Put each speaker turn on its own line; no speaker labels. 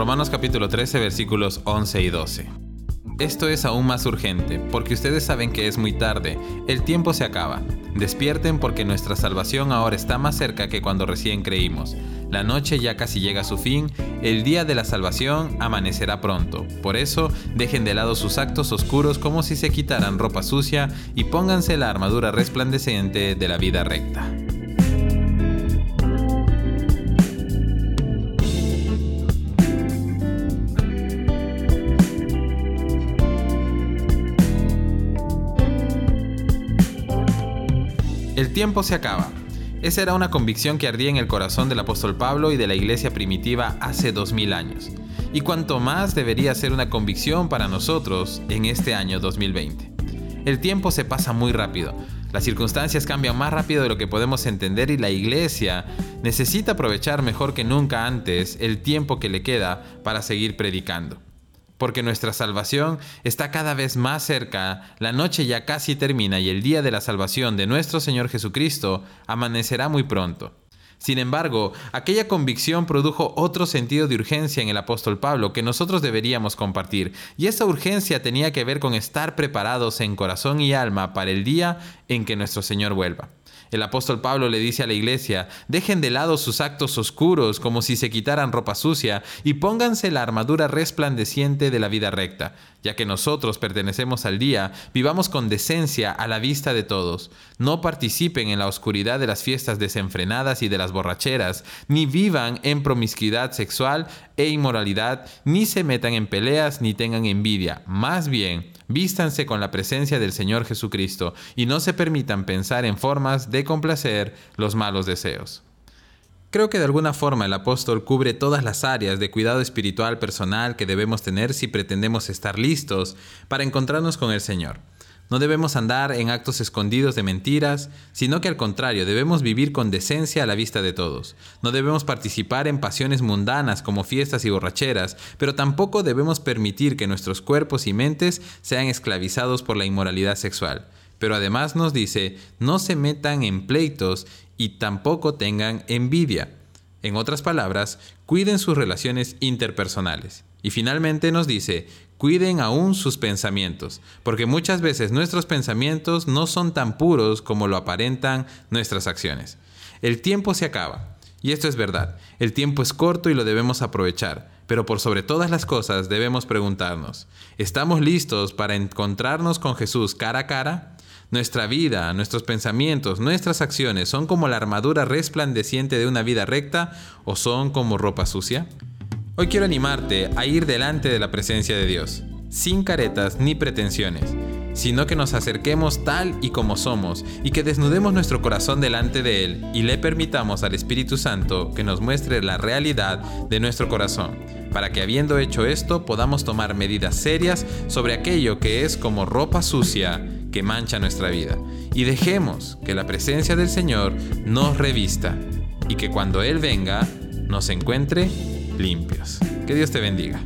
Romanos capítulo 13 versículos 11 y 12. Esto es aún más urgente, porque ustedes saben que es muy tarde, el tiempo se acaba. Despierten porque nuestra salvación ahora está más cerca que cuando recién creímos. La noche ya casi llega a su fin, el día de la salvación amanecerá pronto. Por eso, dejen de lado sus actos oscuros como si se quitaran ropa sucia y pónganse la armadura resplandeciente de la vida recta. El tiempo se acaba. Esa era una convicción que ardía en el corazón del apóstol Pablo y de la iglesia primitiva hace dos mil años. Y cuanto más debería ser una convicción para nosotros en este año 2020. El tiempo se pasa muy rápido. Las circunstancias cambian más rápido de lo que podemos entender y la iglesia necesita aprovechar mejor que nunca antes el tiempo que le queda para seguir predicando porque nuestra salvación está cada vez más cerca, la noche ya casi termina y el día de la salvación de nuestro Señor Jesucristo amanecerá muy pronto. Sin embargo, aquella convicción produjo otro sentido de urgencia en el apóstol Pablo que nosotros deberíamos compartir, y esa urgencia tenía que ver con estar preparados en corazón y alma para el día en que nuestro Señor vuelva. El apóstol Pablo le dice a la iglesia, dejen de lado sus actos oscuros como si se quitaran ropa sucia y pónganse la armadura resplandeciente de la vida recta. Ya que nosotros pertenecemos al día, vivamos con decencia a la vista de todos. No participen en la oscuridad de las fiestas desenfrenadas y de las borracheras, ni vivan en promiscuidad sexual e inmoralidad, ni se metan en peleas ni tengan envidia. Más bien, vístanse con la presencia del Señor Jesucristo y no se permitan pensar en formas de complacer los malos deseos. Creo que de alguna forma el apóstol cubre todas las áreas de cuidado espiritual personal que debemos tener si pretendemos estar listos para encontrarnos con el Señor. No debemos andar en actos escondidos de mentiras, sino que al contrario debemos vivir con decencia a la vista de todos. No debemos participar en pasiones mundanas como fiestas y borracheras, pero tampoco debemos permitir que nuestros cuerpos y mentes sean esclavizados por la inmoralidad sexual. Pero además nos dice, no se metan en pleitos y tampoco tengan envidia. En otras palabras, cuiden sus relaciones interpersonales. Y finalmente nos dice, cuiden aún sus pensamientos, porque muchas veces nuestros pensamientos no son tan puros como lo aparentan nuestras acciones. El tiempo se acaba, y esto es verdad, el tiempo es corto y lo debemos aprovechar, pero por sobre todas las cosas debemos preguntarnos, ¿estamos listos para encontrarnos con Jesús cara a cara? Nuestra vida, nuestros pensamientos, nuestras acciones son como la armadura resplandeciente de una vida recta o son como ropa sucia? Hoy quiero animarte a ir delante de la presencia de Dios, sin caretas ni pretensiones, sino que nos acerquemos tal y como somos y que desnudemos nuestro corazón delante de Él y le permitamos al Espíritu Santo que nos muestre la realidad de nuestro corazón, para que habiendo hecho esto podamos tomar medidas serias sobre aquello que es como ropa sucia que mancha nuestra vida. Y dejemos que la presencia del Señor nos revista y que cuando Él venga nos encuentre limpios. Que Dios te bendiga.